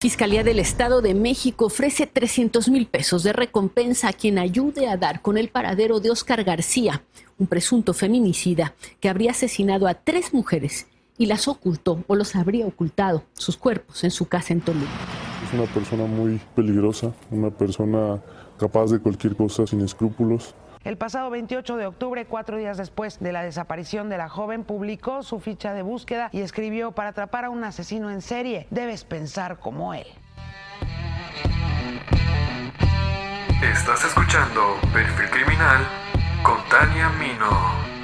Fiscalía del Estado de México ofrece 300 mil pesos de recompensa a quien ayude a dar con el paradero de Oscar García, un presunto feminicida que habría asesinado a tres mujeres y las ocultó o los habría ocultado sus cuerpos en su casa en Toluca. Es una persona muy peligrosa, una persona capaz de cualquier cosa sin escrúpulos. El pasado 28 de octubre, cuatro días después de la desaparición de la joven, publicó su ficha de búsqueda y escribió, para atrapar a un asesino en serie, debes pensar como él. Estás escuchando Perfil Criminal con Tania Mino.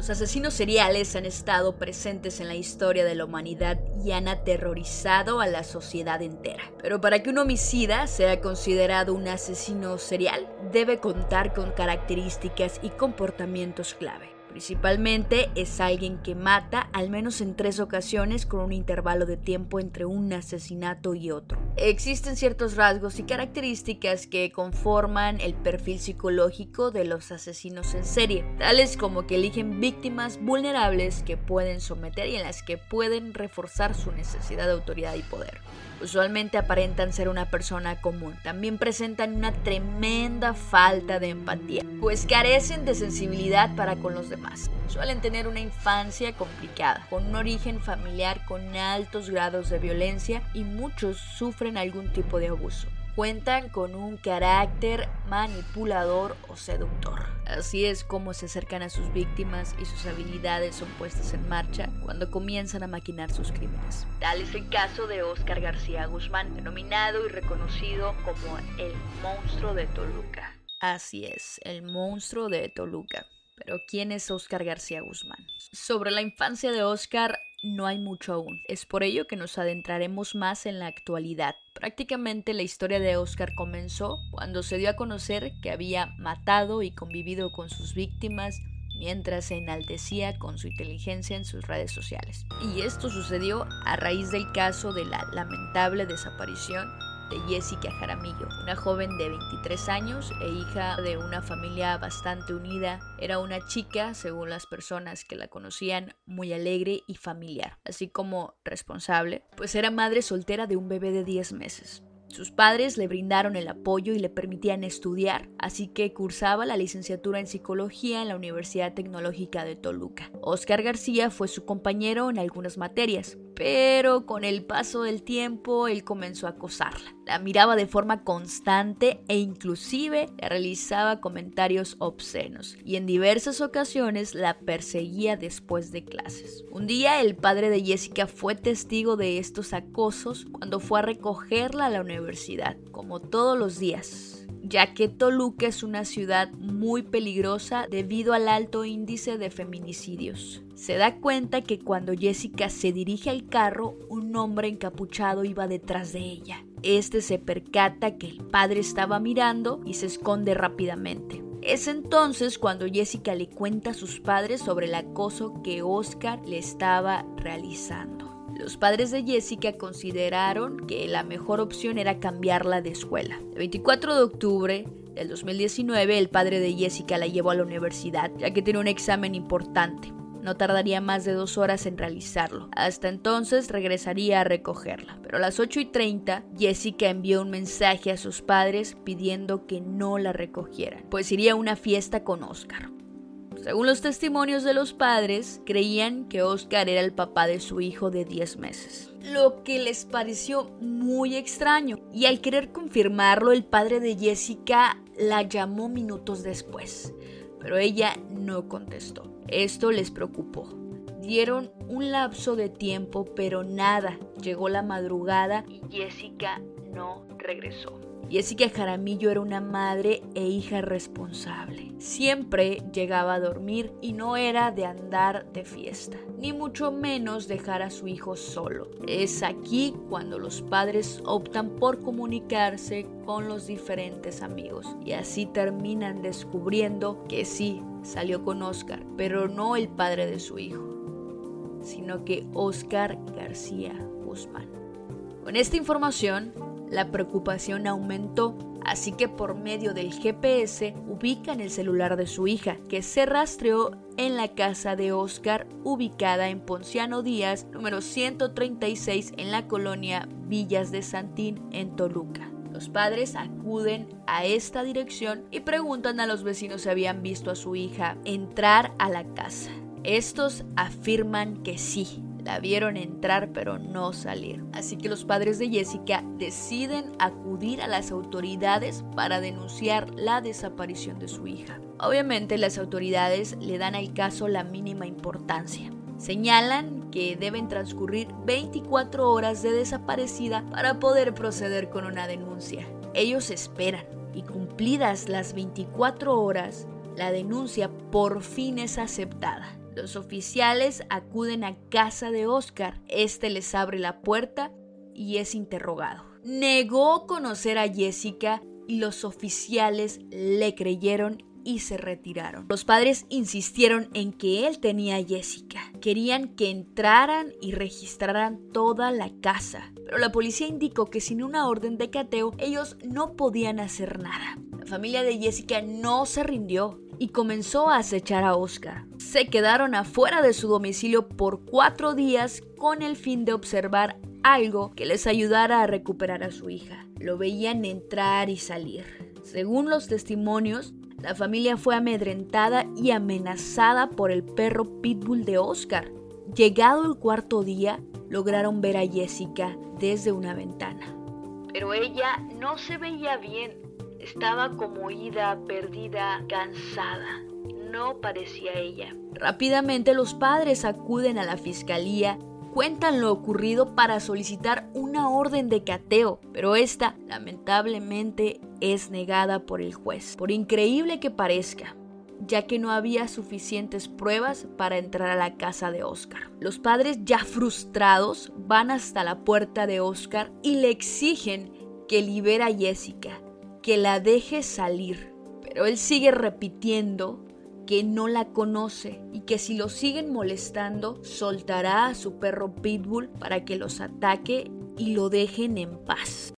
Los asesinos seriales han estado presentes en la historia de la humanidad y han aterrorizado a la sociedad entera. Pero para que un homicida sea considerado un asesino serial, debe contar con características y comportamientos clave. Principalmente es alguien que mata al menos en tres ocasiones con un intervalo de tiempo entre un asesinato y otro. Existen ciertos rasgos y características que conforman el perfil psicológico de los asesinos en serie, tales como que eligen víctimas vulnerables que pueden someter y en las que pueden reforzar su necesidad de autoridad y poder. Usualmente aparentan ser una persona común. También presentan una tremenda falta de empatía, pues carecen de sensibilidad para con los demás. Suelen tener una infancia complicada, con un origen familiar con altos grados de violencia y muchos sufren algún tipo de abuso cuentan con un carácter manipulador o seductor. Así es como se acercan a sus víctimas y sus habilidades son puestas en marcha cuando comienzan a maquinar sus crímenes. Tal es el caso de Oscar García Guzmán, denominado y reconocido como el monstruo de Toluca. Así es, el monstruo de Toluca. Pero ¿quién es Oscar García Guzmán? Sobre la infancia de Oscar no hay mucho aún. Es por ello que nos adentraremos más en la actualidad. Prácticamente la historia de Oscar comenzó cuando se dio a conocer que había matado y convivido con sus víctimas mientras se enaltecía con su inteligencia en sus redes sociales. Y esto sucedió a raíz del caso de la lamentable desaparición de Jessica Jaramillo, una joven de 23 años e hija de una familia bastante unida. Era una chica, según las personas que la conocían, muy alegre y familiar, así como responsable, pues era madre soltera de un bebé de 10 meses. Sus padres le brindaron el apoyo y le permitían estudiar, así que cursaba la licenciatura en psicología en la Universidad Tecnológica de Toluca. Oscar García fue su compañero en algunas materias, pero con el paso del tiempo él comenzó a acosarla. La miraba de forma constante e inclusive le realizaba comentarios obscenos y en diversas ocasiones la perseguía después de clases. Un día el padre de Jessica fue testigo de estos acosos cuando fue a recogerla a la universidad, como todos los días ya que Toluca es una ciudad muy peligrosa debido al alto índice de feminicidios. Se da cuenta que cuando Jessica se dirige al carro, un hombre encapuchado iba detrás de ella. Este se percata que el padre estaba mirando y se esconde rápidamente. Es entonces cuando Jessica le cuenta a sus padres sobre el acoso que Oscar le estaba realizando. Los padres de Jessica consideraron que la mejor opción era cambiarla de escuela. El 24 de octubre del 2019, el padre de Jessica la llevó a la universidad, ya que tiene un examen importante. No tardaría más de dos horas en realizarlo. Hasta entonces regresaría a recogerla. Pero a las 8 y 30, Jessica envió un mensaje a sus padres pidiendo que no la recogieran, pues iría a una fiesta con Oscar. Según los testimonios de los padres, creían que Oscar era el papá de su hijo de 10 meses, lo que les pareció muy extraño. Y al querer confirmarlo, el padre de Jessica la llamó minutos después, pero ella no contestó. Esto les preocupó. Dieron un lapso de tiempo, pero nada. Llegó la madrugada y Jessica no regresó. Jessica Jaramillo era una madre e hija responsable. Siempre llegaba a dormir y no era de andar de fiesta, ni mucho menos dejar a su hijo solo. Es aquí cuando los padres optan por comunicarse con los diferentes amigos y así terminan descubriendo que sí, salió con Oscar, pero no el padre de su hijo, sino que Oscar García Guzmán. Con esta información la preocupación aumentó, así que por medio del GPS ubican el celular de su hija, que se rastreó en la casa de Oscar, ubicada en Ponciano Díaz, número 136 en la colonia Villas de Santín, en Toluca. Los padres acuden a esta dirección y preguntan a los vecinos si habían visto a su hija entrar a la casa. Estos afirman que sí, la vieron entrar pero no salir. Así que los padres de Jessica deciden acudir a las autoridades para denunciar la desaparición de su hija. Obviamente las autoridades le dan al caso la mínima importancia. Señalan que deben transcurrir 24 horas de desaparecida para poder proceder con una denuncia. Ellos esperan y cumplidas las 24 horas, la denuncia por fin es aceptada. Los oficiales acuden a casa de Oscar. Este les abre la puerta y es interrogado. Negó conocer a Jessica y los oficiales le creyeron y se retiraron. Los padres insistieron en que él tenía a Jessica. Querían que entraran y registraran toda la casa. Pero la policía indicó que sin una orden de cateo ellos no podían hacer nada. La familia de Jessica no se rindió y comenzó a acechar a Oscar. Se quedaron afuera de su domicilio por cuatro días con el fin de observar algo que les ayudara a recuperar a su hija. Lo veían entrar y salir. Según los testimonios, la familia fue amedrentada y amenazada por el perro pitbull de Oscar. Llegado el cuarto día, lograron ver a Jessica desde una ventana. Pero ella no se veía bien estaba como ida, perdida, cansada. No parecía ella. Rápidamente los padres acuden a la fiscalía, cuentan lo ocurrido para solicitar una orden de cateo, pero esta lamentablemente es negada por el juez. Por increíble que parezca, ya que no había suficientes pruebas para entrar a la casa de Oscar. Los padres ya frustrados van hasta la puerta de Oscar y le exigen que libera a Jessica, que la deje salir. Pero él sigue repitiendo que no la conoce y que si lo siguen molestando, soltará a su perro Pitbull para que los ataque y lo dejen en paz.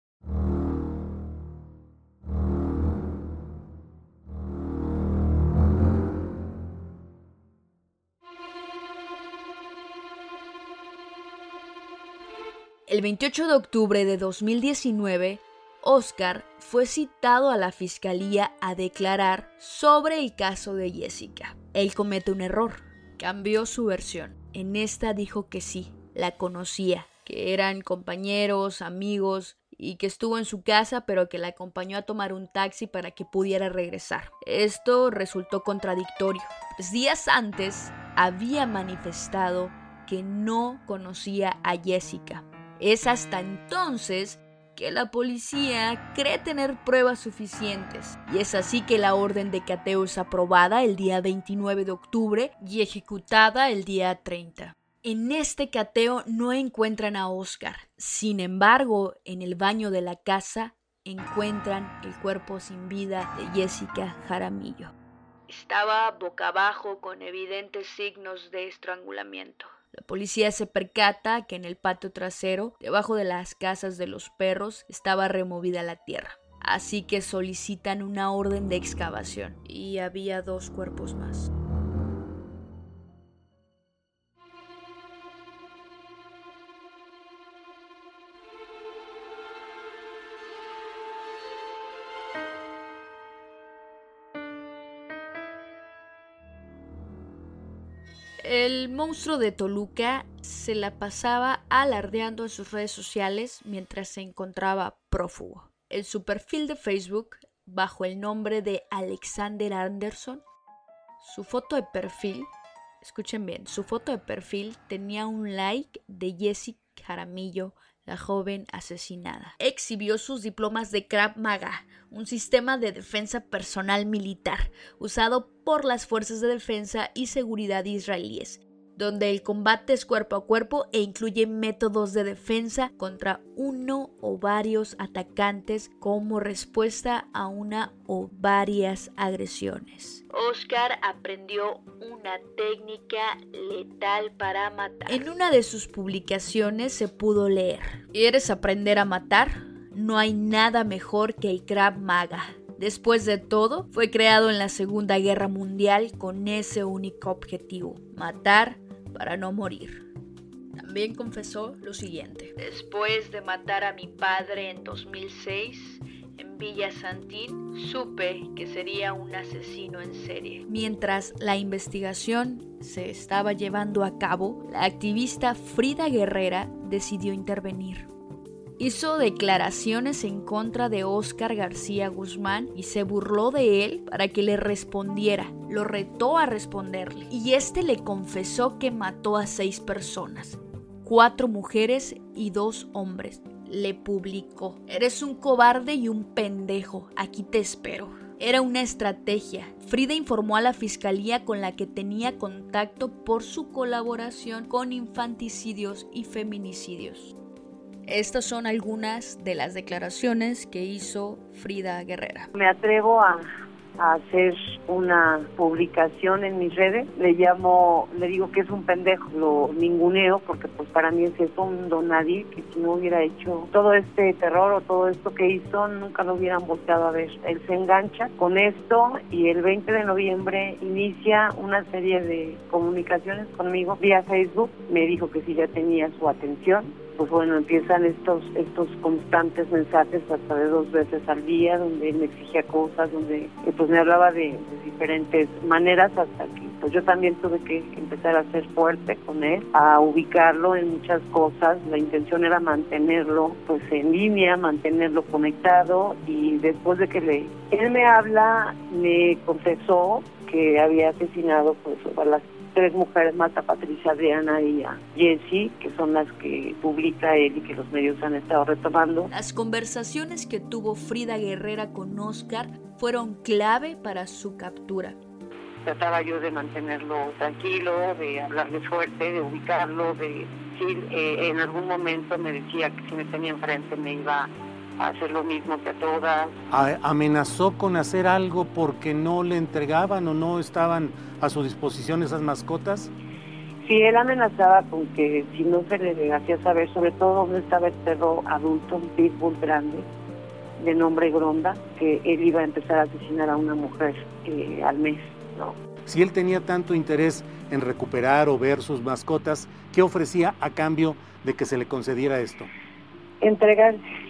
El 28 de octubre de 2019, Oscar fue citado a la fiscalía a declarar sobre el caso de Jessica. Él comete un error, cambió su versión. En esta dijo que sí, la conocía, que eran compañeros, amigos y que estuvo en su casa pero que la acompañó a tomar un taxi para que pudiera regresar. Esto resultó contradictorio, días antes había manifestado que no conocía a Jessica. Es hasta entonces que la policía cree tener pruebas suficientes. Y es así que la orden de cateo es aprobada el día 29 de octubre y ejecutada el día 30. En este cateo no encuentran a Oscar. Sin embargo, en el baño de la casa encuentran el cuerpo sin vida de Jessica Jaramillo. Estaba boca abajo con evidentes signos de estrangulamiento. La policía se percata que en el patio trasero, debajo de las casas de los perros, estaba removida la tierra. Así que solicitan una orden de excavación y había dos cuerpos más. Monstruo de Toluca se la pasaba alardeando en sus redes sociales mientras se encontraba prófugo. En su perfil de Facebook, bajo el nombre de Alexander Anderson, su foto de perfil, escuchen bien, su foto de perfil tenía un like de Jessica Jaramillo la joven asesinada. Exhibió sus diplomas de Krav Maga, un sistema de defensa personal militar usado por las fuerzas de defensa y seguridad israelíes donde el combate es cuerpo a cuerpo e incluye métodos de defensa contra uno o varios atacantes como respuesta a una o varias agresiones. Oscar aprendió una técnica letal para matar. En una de sus publicaciones se pudo leer, ¿quieres aprender a matar? no hay nada mejor que el Krav Maga. Después de todo, fue creado en la Segunda Guerra Mundial con ese único objetivo, matar para no morir. También confesó lo siguiente. Después de matar a mi padre en 2006, en Villa Santín, supe que sería un asesino en serie. Mientras la investigación se estaba llevando a cabo, la activista Frida Guerrera decidió intervenir. Hizo declaraciones en contra de Oscar García Guzmán y se burló de él para que le respondiera. Lo retó a responderle y este le confesó que mató a seis personas, cuatro mujeres y dos hombres, le publicó. Eres un cobarde y un pendejo, aquí te espero. Era una estrategia. Frida informó a la fiscalía con la que tenía contacto por su colaboración con infanticidios y feminicidios. Estas son algunas de las declaraciones que hizo Frida Guerrera. Me atrevo a hacer una publicación en mis redes. Le llamo, le digo que es un pendejo, lo ninguneo porque pues para mí es eso un donadie que si no hubiera hecho todo este terror o todo esto que hizo, nunca lo hubieran volteado a ver. Él se engancha con esto y el 20 de noviembre inicia una serie de comunicaciones conmigo vía Facebook. Me dijo que sí ya tenía su atención pues bueno, empiezan estos estos constantes mensajes hasta de dos veces al día, donde él me exigía cosas, donde eh, pues me hablaba de, diferentes maneras hasta que pues yo también tuve que empezar a ser fuerte con él, a ubicarlo en muchas cosas. La intención era mantenerlo pues en línea, mantenerlo conectado y después de que le, él me habla, me confesó que había asesinado pues a las tres mujeres más, a Patricia, Adriana y a Jessie, que son las que publica él y que los medios han estado retomando. Las conversaciones que tuvo Frida Guerrera con Oscar fueron clave para su captura. Trataba yo de mantenerlo tranquilo, de hablarle fuerte, de ubicarlo, de decir, eh, en algún momento me decía que si me tenía enfrente me iba hacer lo mismo que a todas. ¿Amenazó con hacer algo porque no le entregaban o no estaban a su disposición esas mascotas? Sí, él amenazaba con que si no se le hacía saber, sobre todo dónde estaba el perro adulto, un pitbull grande, de nombre Gronda, que él iba a empezar a asesinar a una mujer eh, al mes. ¿no? Si él tenía tanto interés en recuperar o ver sus mascotas, ¿qué ofrecía a cambio de que se le concediera esto? Entregarse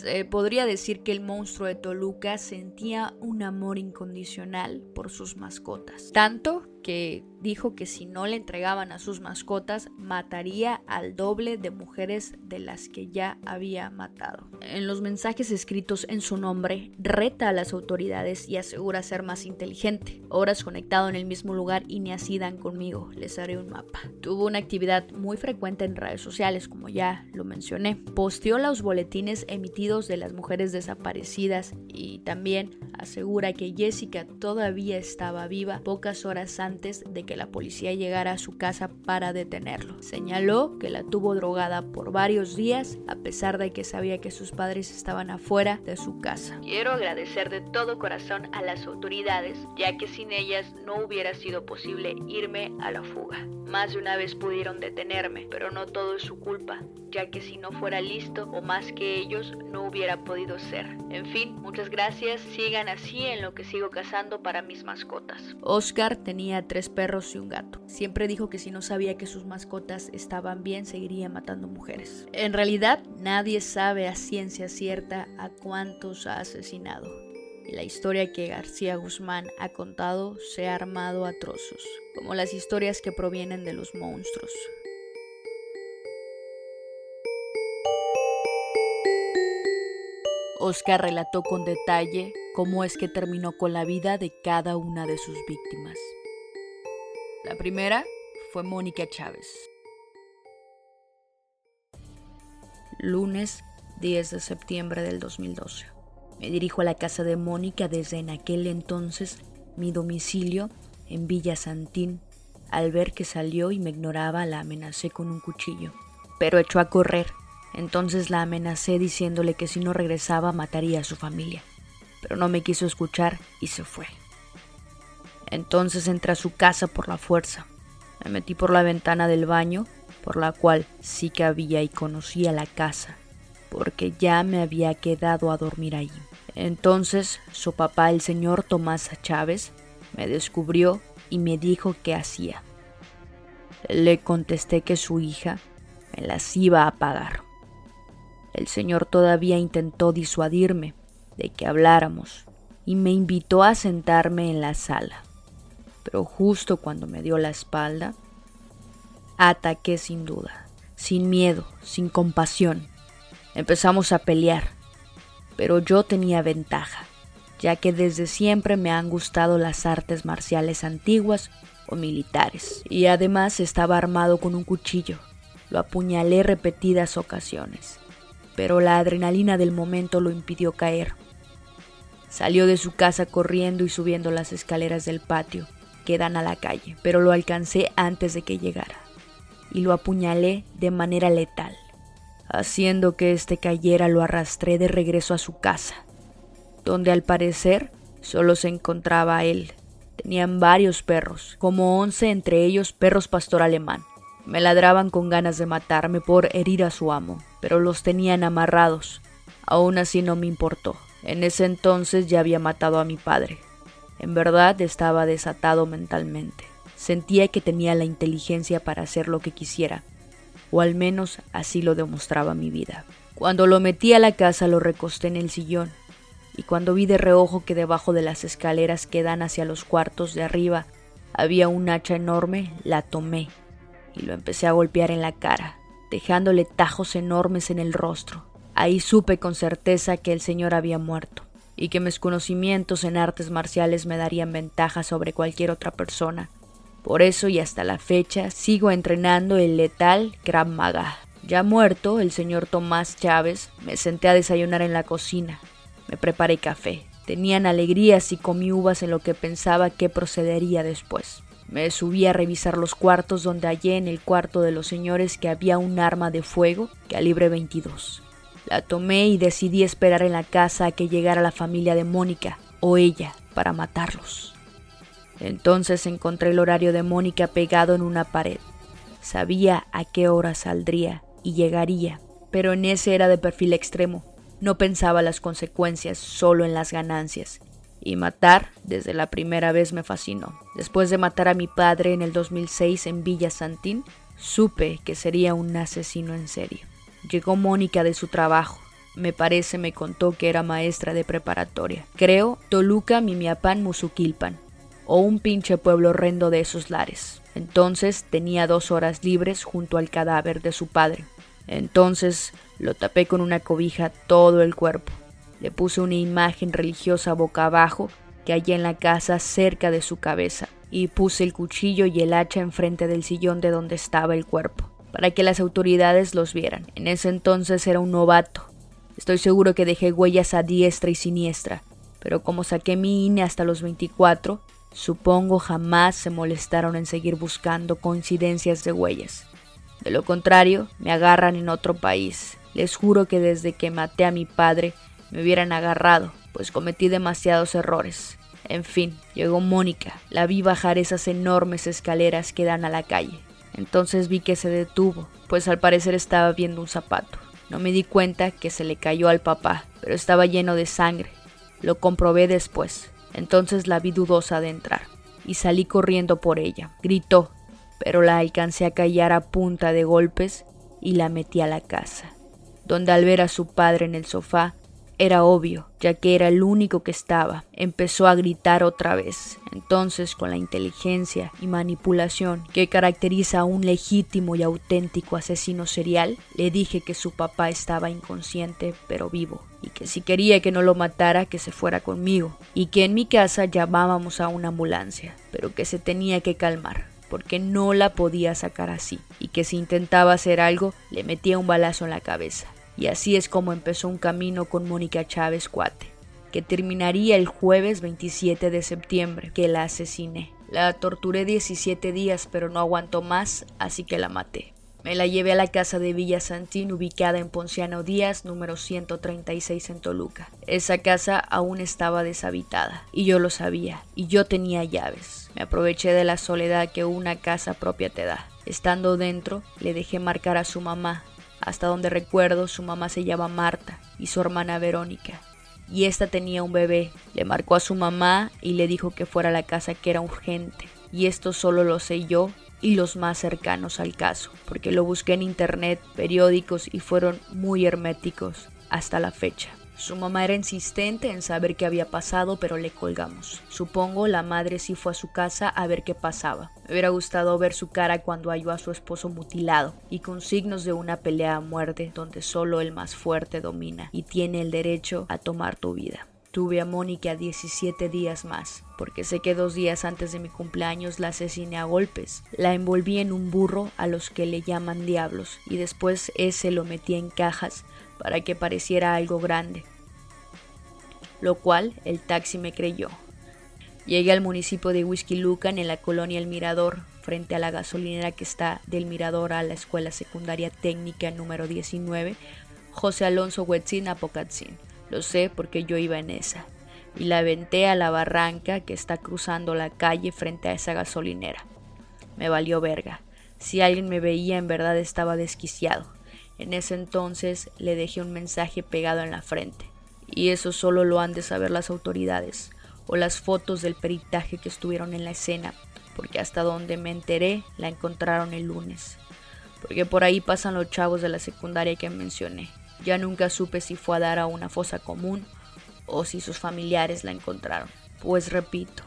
Se podría decir que el monstruo de Toluca sentía un amor incondicional por sus mascotas, tanto que dijo que si no le entregaban a sus mascotas, mataría al doble de mujeres de las que ya había matado. En los mensajes escritos en su nombre, reta a las autoridades y asegura ser más inteligente. Horas conectado en el mismo lugar y ni así dan conmigo, les haré un mapa. Tuvo una actividad muy frecuente en redes sociales, como ya lo mencioné. Posteó los boletines emitidos de las mujeres desaparecidas y también asegura que Jessica todavía estaba viva pocas horas antes de que la policía llegara a su casa para detenerlo. Señaló que la tuvo drogada por varios días a pesar de que sabía que sus padres estaban afuera de su casa. Quiero agradecer de todo corazón a las autoridades, ya que sin ellas no hubiera sido posible irme a la fuga. Más de una vez pudieron detenerme, pero no todo es su culpa, ya que si no fuera listo o más que ellos, no hubiera podido ser. En fin, muchas gracias, sigan así en lo que sigo cazando para mis mascotas. Oscar tenía tres perros y un gato. Siempre dijo que si no sabía que sus mascotas estaban bien, seguiría matando mujeres. En realidad, nadie sabe a ciencia cierta a cuántos ha asesinado. la historia que García Guzmán ha contado se ha armado a trozos, como las historias que provienen de los monstruos. Oscar relató con detalle cómo es que terminó con la vida de cada una de sus víctimas. La primera fue Mónica Chávez. Lunes 10 de septiembre del 2012. Me dirijo a la casa de Mónica desde en aquel entonces mi domicilio en Villa Santín. Al ver que salió y me ignoraba, la amenacé con un cuchillo, pero echó a correr. Entonces la amenacé diciéndole que si no regresaba mataría a su familia, pero no me quiso escuchar y se fue. Entonces entré a su casa por la fuerza. Me metí por la ventana del baño por la cual sí que había y conocía la casa, porque ya me había quedado a dormir allí. Entonces su papá, el señor Tomás Chávez, me descubrió y me dijo qué hacía. Le contesté que su hija me las iba a pagar. El señor todavía intentó disuadirme de que habláramos y me invitó a sentarme en la sala. Pero justo cuando me dio la espalda, ataqué sin duda, sin miedo, sin compasión. Empezamos a pelear, pero yo tenía ventaja, ya que desde siempre me han gustado las artes marciales antiguas o militares, y además estaba armado con un cuchillo. Lo apuñalé repetidas ocasiones, pero la adrenalina del momento lo impidió caer. Salió de su casa corriendo y subiendo las escaleras del patio que dan a la calle, pero lo alcancé antes de que llegara, y lo apuñalé de manera letal. Haciendo que éste cayera lo arrastré de regreso a su casa, donde al parecer solo se encontraba él. Tenían varios perros, como once entre ellos perros pastor alemán. Me ladraban con ganas de matarme por herir a su amo, pero los tenían amarrados. Aún así no me importó. En ese entonces ya había matado a mi padre. En verdad estaba desatado mentalmente. Sentía que tenía la inteligencia para hacer lo que quisiera, o al menos así lo demostraba mi vida. Cuando lo metí a la casa lo recosté en el sillón, y cuando vi de reojo que debajo de las escaleras que dan hacia los cuartos de arriba había un hacha enorme, la tomé y lo empecé a golpear en la cara, dejándole tajos enormes en el rostro. Ahí supe con certeza que el señor había muerto y que mis conocimientos en artes marciales me darían ventaja sobre cualquier otra persona. Por eso y hasta la fecha sigo entrenando el letal Krav Maga. Ya muerto, el señor Tomás Chávez, me senté a desayunar en la cocina. Me preparé café. Tenían alegrías y comí uvas en lo que pensaba que procedería después. Me subí a revisar los cuartos donde hallé en el cuarto de los señores que había un arma de fuego calibre 22. La tomé y decidí esperar en la casa a que llegara la familia de Mónica o ella para matarlos. Entonces encontré el horario de Mónica pegado en una pared. Sabía a qué hora saldría y llegaría, pero en ese era de perfil extremo. No pensaba las consecuencias, solo en las ganancias. Y matar desde la primera vez me fascinó. Después de matar a mi padre en el 2006 en Villa Santín, supe que sería un asesino en serio. Llegó Mónica de su trabajo. Me parece me contó que era maestra de preparatoria. Creo Toluca Mimiapan Musuquilpan, o un pinche pueblo horrendo de esos lares. Entonces tenía dos horas libres junto al cadáver de su padre. Entonces lo tapé con una cobija todo el cuerpo. Le puse una imagen religiosa boca abajo que hallé en la casa cerca de su cabeza y puse el cuchillo y el hacha enfrente del sillón de donde estaba el cuerpo para que las autoridades los vieran. En ese entonces era un novato. Estoy seguro que dejé huellas a diestra y siniestra, pero como saqué mi INE hasta los 24, supongo jamás se molestaron en seguir buscando coincidencias de huellas. De lo contrario, me agarran en otro país. Les juro que desde que maté a mi padre me hubieran agarrado, pues cometí demasiados errores. En fin, llegó Mónica. La vi bajar esas enormes escaleras que dan a la calle. Entonces vi que se detuvo, pues al parecer estaba viendo un zapato. No me di cuenta que se le cayó al papá, pero estaba lleno de sangre. Lo comprobé después. Entonces la vi dudosa de entrar y salí corriendo por ella. Gritó, pero la alcancé a callar a punta de golpes y la metí a la casa, donde al ver a su padre en el sofá era obvio, ya que era el único que estaba. Empezó a gritar otra vez. Entonces, con la inteligencia y manipulación que caracteriza a un legítimo y auténtico asesino serial, le dije que su papá estaba inconsciente pero vivo, y que si quería que no lo matara, que se fuera conmigo, y que en mi casa llamábamos a una ambulancia, pero que se tenía que calmar porque no la podía sacar así, y que si intentaba hacer algo, le metía un balazo en la cabeza. Y así es como empezó un camino con Mónica Chávez Cuate, que terminaría el jueves 27 de septiembre, que la asesiné. La torturé 17 días, pero no aguantó más, así que la maté. Me la llevé a la casa de Villa Santín, ubicada en Ponciano Díaz, número 136 en Toluca. Esa casa aún estaba deshabitada, y yo lo sabía, y yo tenía llaves. Me aproveché de la soledad que una casa propia te da. Estando dentro, le dejé marcar a su mamá. Hasta donde recuerdo, su mamá se llama Marta y su hermana Verónica. Y esta tenía un bebé. Le marcó a su mamá y le dijo que fuera a la casa que era urgente. Y esto solo lo sé yo y los más cercanos al caso, porque lo busqué en internet, periódicos y fueron muy herméticos hasta la fecha. Su mamá era insistente en saber qué había pasado, pero le colgamos. Supongo la madre sí fue a su casa a ver qué pasaba. Me hubiera gustado ver su cara cuando halló a su esposo mutilado y con signos de una pelea a muerte donde solo el más fuerte domina y tiene el derecho a tomar tu vida. Tuve a Mónica 17 días más, porque sé que dos días antes de mi cumpleaños la asesiné a golpes. La envolví en un burro a los que le llaman diablos y después ese lo metí en cajas para que pareciera algo grande, lo cual el taxi me creyó. Llegué al municipio de Whisky Lucan en la colonia El Mirador, frente a la gasolinera que está del Mirador a la escuela secundaria técnica número 19, José Alonso Huetzin Apocatzin. Lo sé porque yo iba en esa. Y la aventé a la barranca que está cruzando la calle frente a esa gasolinera. Me valió verga. Si alguien me veía en verdad estaba desquiciado. En ese entonces le dejé un mensaje pegado en la frente. Y eso solo lo han de saber las autoridades o las fotos del peritaje que estuvieron en la escena, porque hasta donde me enteré la encontraron el lunes. Porque por ahí pasan los chavos de la secundaria que mencioné. Ya nunca supe si fue a dar a una fosa común o si sus familiares la encontraron. Pues repito,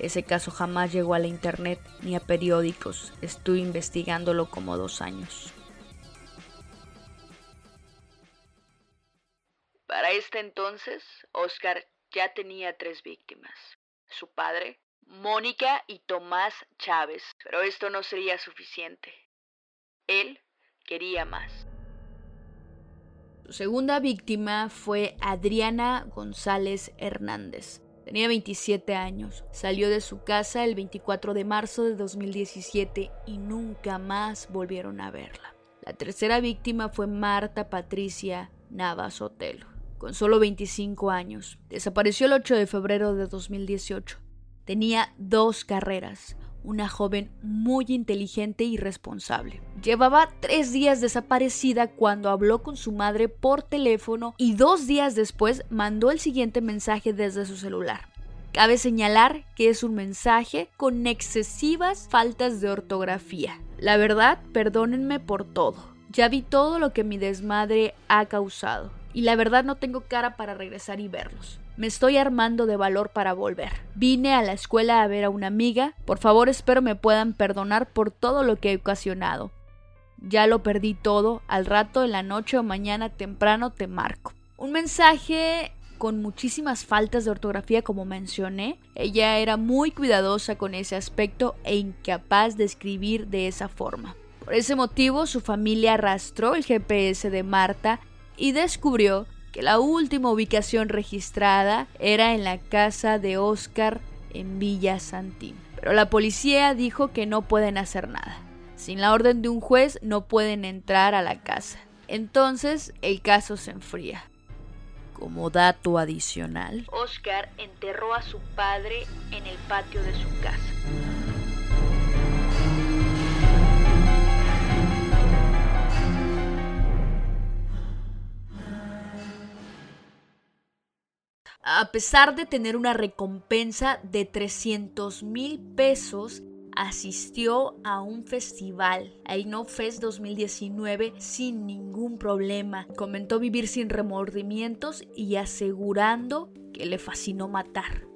ese caso jamás llegó a la internet ni a periódicos. Estuve investigándolo como dos años. Para este entonces, Oscar ya tenía tres víctimas. Su padre, Mónica y Tomás Chávez. Pero esto no sería suficiente. Él quería más. Su segunda víctima fue Adriana González Hernández. Tenía 27 años. Salió de su casa el 24 de marzo de 2017 y nunca más volvieron a verla. La tercera víctima fue Marta Patricia Navas Otelo, con solo 25 años. Desapareció el 8 de febrero de 2018. Tenía dos carreras, una joven muy inteligente y responsable. Llevaba tres días desaparecida cuando habló con su madre por teléfono y dos días después mandó el siguiente mensaje desde su celular. Cabe señalar que es un mensaje con excesivas faltas de ortografía. La verdad, perdónenme por todo. Ya vi todo lo que mi desmadre ha causado. Y la verdad no tengo cara para regresar y verlos. Me estoy armando de valor para volver. Vine a la escuela a ver a una amiga. Por favor, espero me puedan perdonar por todo lo que he ocasionado. Ya lo perdí todo. Al rato, en la noche o mañana temprano te marco. Un mensaje con muchísimas faltas de ortografía como mencioné. Ella era muy cuidadosa con ese aspecto e incapaz de escribir de esa forma. Por ese motivo, su familia arrastró el GPS de Marta y descubrió que la última ubicación registrada era en la casa de Oscar en Villa Santín. Pero la policía dijo que no pueden hacer nada. Sin la orden de un juez no pueden entrar a la casa. Entonces el caso se enfría. Como dato adicional, Oscar enterró a su padre en el patio de su casa. A pesar de tener una recompensa de 300 mil pesos, asistió a un festival, el No Fest 2019, sin ningún problema. Comentó vivir sin remordimientos y asegurando que le fascinó matar.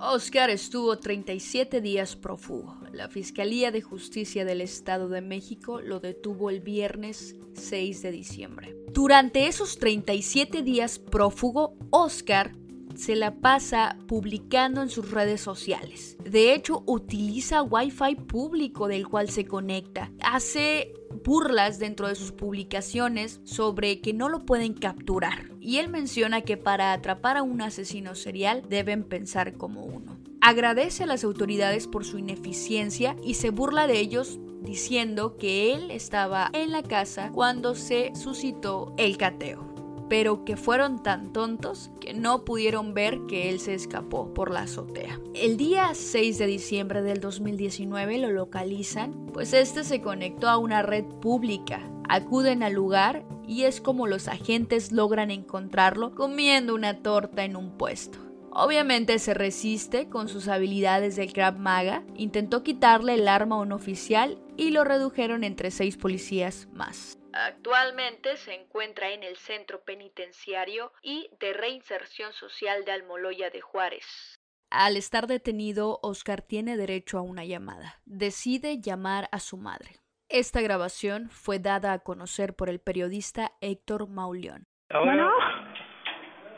Oscar estuvo 37 días prófugo. La Fiscalía de Justicia del Estado de México lo detuvo el viernes 6 de diciembre. Durante esos 37 días prófugo, Oscar se la pasa publicando en sus redes sociales. De hecho, utiliza Wi-Fi público del cual se conecta. Hace burlas dentro de sus publicaciones sobre que no lo pueden capturar. Y él menciona que para atrapar a un asesino serial deben pensar como uno. Agradece a las autoridades por su ineficiencia y se burla de ellos diciendo que él estaba en la casa cuando se suscitó el cateo pero que fueron tan tontos que no pudieron ver que él se escapó por la azotea. El día 6 de diciembre del 2019 lo localizan, pues este se conectó a una red pública. Acuden al lugar y es como los agentes logran encontrarlo comiendo una torta en un puesto. Obviamente se resiste con sus habilidades del Krav Maga, intentó quitarle el arma a un oficial y lo redujeron entre seis policías más. Actualmente se encuentra en el Centro Penitenciario y de Reinserción Social de Almoloya de Juárez. Al estar detenido, Oscar tiene derecho a una llamada. Decide llamar a su madre. Esta grabación fue dada a conocer por el periodista Héctor Mauleón. Bueno,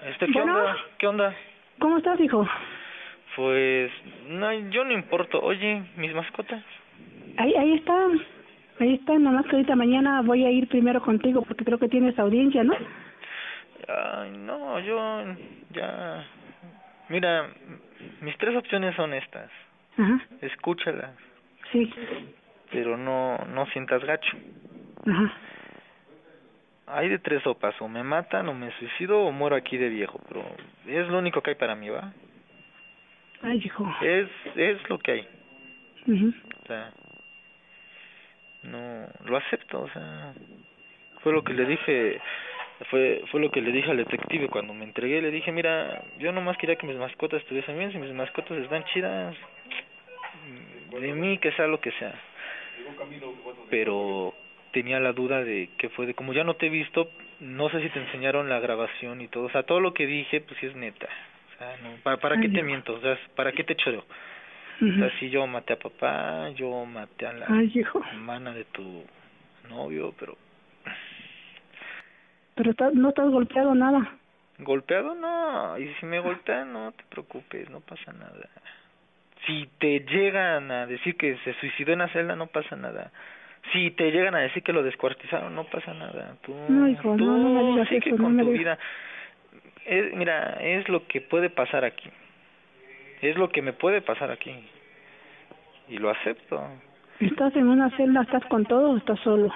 este, ¿qué onda? ¿Qué onda? ¿Cómo estás, hijo? Pues, no, yo no importo. Oye, mis mascotas. Ahí, ahí están. Ahí están, nada más que ahorita mañana voy a ir primero contigo porque creo que tienes audiencia, ¿no? Ay, no, yo ya... Mira, mis tres opciones son estas. Ajá. Escúchalas. Sí. Pero no, no sientas gacho. Ajá. Hay de tres sopas, o me matan, o me suicido, o muero aquí de viejo, pero es lo único que hay para mí, ¿va? Ay, hijo. Es, es lo que hay. O sea, no, lo acepto, o sea, fue lo que le dije, fue, fue lo que le dije al detective cuando me entregué, le dije, mira, yo nomás quería que mis mascotas estuviesen bien, si mis mascotas están chidas, de mí que sea lo que sea. Pero tenía la duda de que fue de, como ya no te he visto, no sé si te enseñaron la grabación y todo, o sea, todo lo que dije, pues sí es neta. O sea, no, ¿para, para qué Ay, te hijo. miento? O sea, ¿para qué te choreo? O sea, sí, yo maté a papá, yo maté a la Ay, hermana de tu novio, pero Pero no estás golpeado nada. golpeado no, y si me golpean no te preocupes, no pasa nada. Si te llegan a decir que se suicidó en la celda no pasa nada. Si te llegan a decir que lo descuartizaron no pasa nada. Tú, No, hijo, tú no, no me digas sigue eso, no con me tu vida. Es, mira, es lo que puede pasar aquí. Es lo que me puede pasar aquí. Y lo acepto. ¿Estás en una celda, estás con todo o estás solo?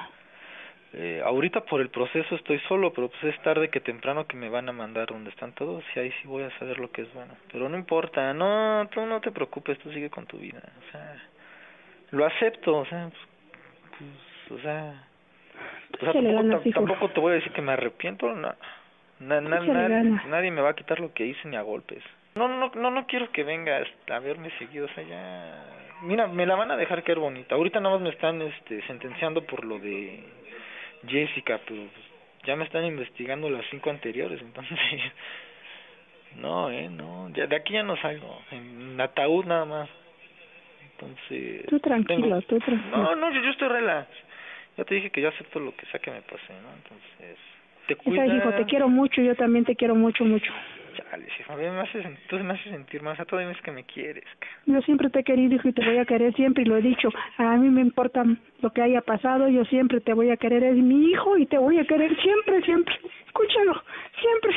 Eh, ahorita por el proceso estoy solo, pero pues es tarde que temprano que me van a mandar donde están todos y ahí sí voy a saber lo que es bueno. Pero no importa, no, tú no te preocupes, tú sigue con tu vida. O sea, lo acepto, o sea, pues, pues, o sea, o sea tampoco, tampoco te voy a decir que me arrepiento, no. Na- na- na- nadie me va a quitar lo que hice ni a golpes. No, no, no, no quiero que vengas a verme seguido, o sea, ya... Mira, me la van a dejar caer bonita. Ahorita nada más me están este, sentenciando por lo de Jessica, pero pues, ya me están investigando las cinco anteriores, entonces... No, eh, no, ya, de aquí ya no salgo, en ataúd nada más. Entonces... Tú tranquilo, tengo- tú tranquilo. No, no, yo, yo estoy relax. Ya te dije que yo acepto lo que sea que me pase, ¿no? Entonces, te sabes, hijo, te quiero mucho, yo también te quiero mucho, mucho. Chale, sí, a mí me haces, tú me haces sentir más, a todo es que me quieres. Yo siempre te he querido, hijo, y te voy a querer siempre, y lo he dicho. A mí me importa lo que haya pasado, yo siempre te voy a querer. Es mi hijo y te voy a querer siempre, siempre. Escúchalo, siempre.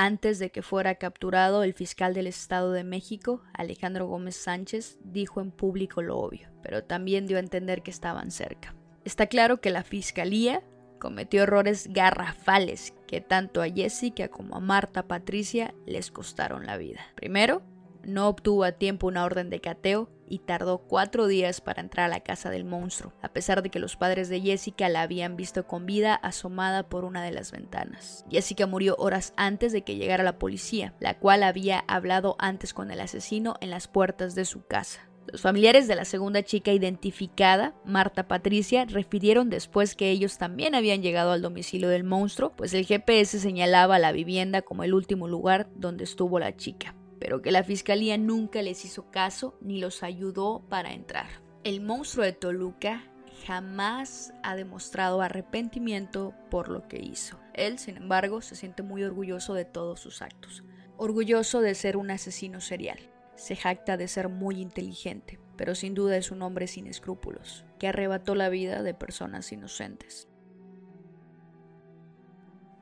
Antes de que fuera capturado, el fiscal del Estado de México, Alejandro Gómez Sánchez, dijo en público lo obvio, pero también dio a entender que estaban cerca. Está claro que la fiscalía cometió errores garrafales que tanto a Jessica como a Marta Patricia les costaron la vida. Primero, no obtuvo a tiempo una orden de cateo y tardó cuatro días para entrar a la casa del monstruo, a pesar de que los padres de Jessica la habían visto con vida asomada por una de las ventanas. Jessica murió horas antes de que llegara la policía, la cual había hablado antes con el asesino en las puertas de su casa. Los familiares de la segunda chica identificada, Marta Patricia, refirieron después que ellos también habían llegado al domicilio del monstruo, pues el GPS señalaba la vivienda como el último lugar donde estuvo la chica, pero que la fiscalía nunca les hizo caso ni los ayudó para entrar. El monstruo de Toluca jamás ha demostrado arrepentimiento por lo que hizo. Él, sin embargo, se siente muy orgulloso de todos sus actos, orgulloso de ser un asesino serial. Se jacta de ser muy inteligente, pero sin duda es un hombre sin escrúpulos, que arrebató la vida de personas inocentes.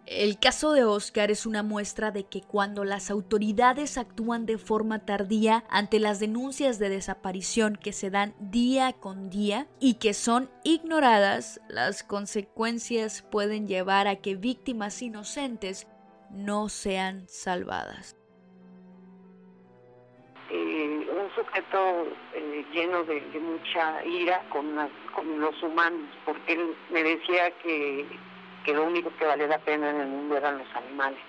El caso de Oscar es una muestra de que cuando las autoridades actúan de forma tardía ante las denuncias de desaparición que se dan día con día y que son ignoradas, las consecuencias pueden llevar a que víctimas inocentes no sean salvadas. Un sujeto eh, lleno de, mucha ira con, con los humanos, porque él me decía que que lo único que vale la pena en el mundo eran los animales.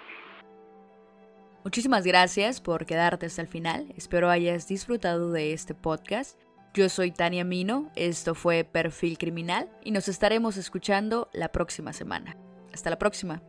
Muchísimas gracias por quedarte hasta el final. Espero hayas disfrutado de este podcast. Yo soy Tania Mino, esto fue Perfil Criminal y nos estaremos escuchando la próxima semana. Hasta la próxima.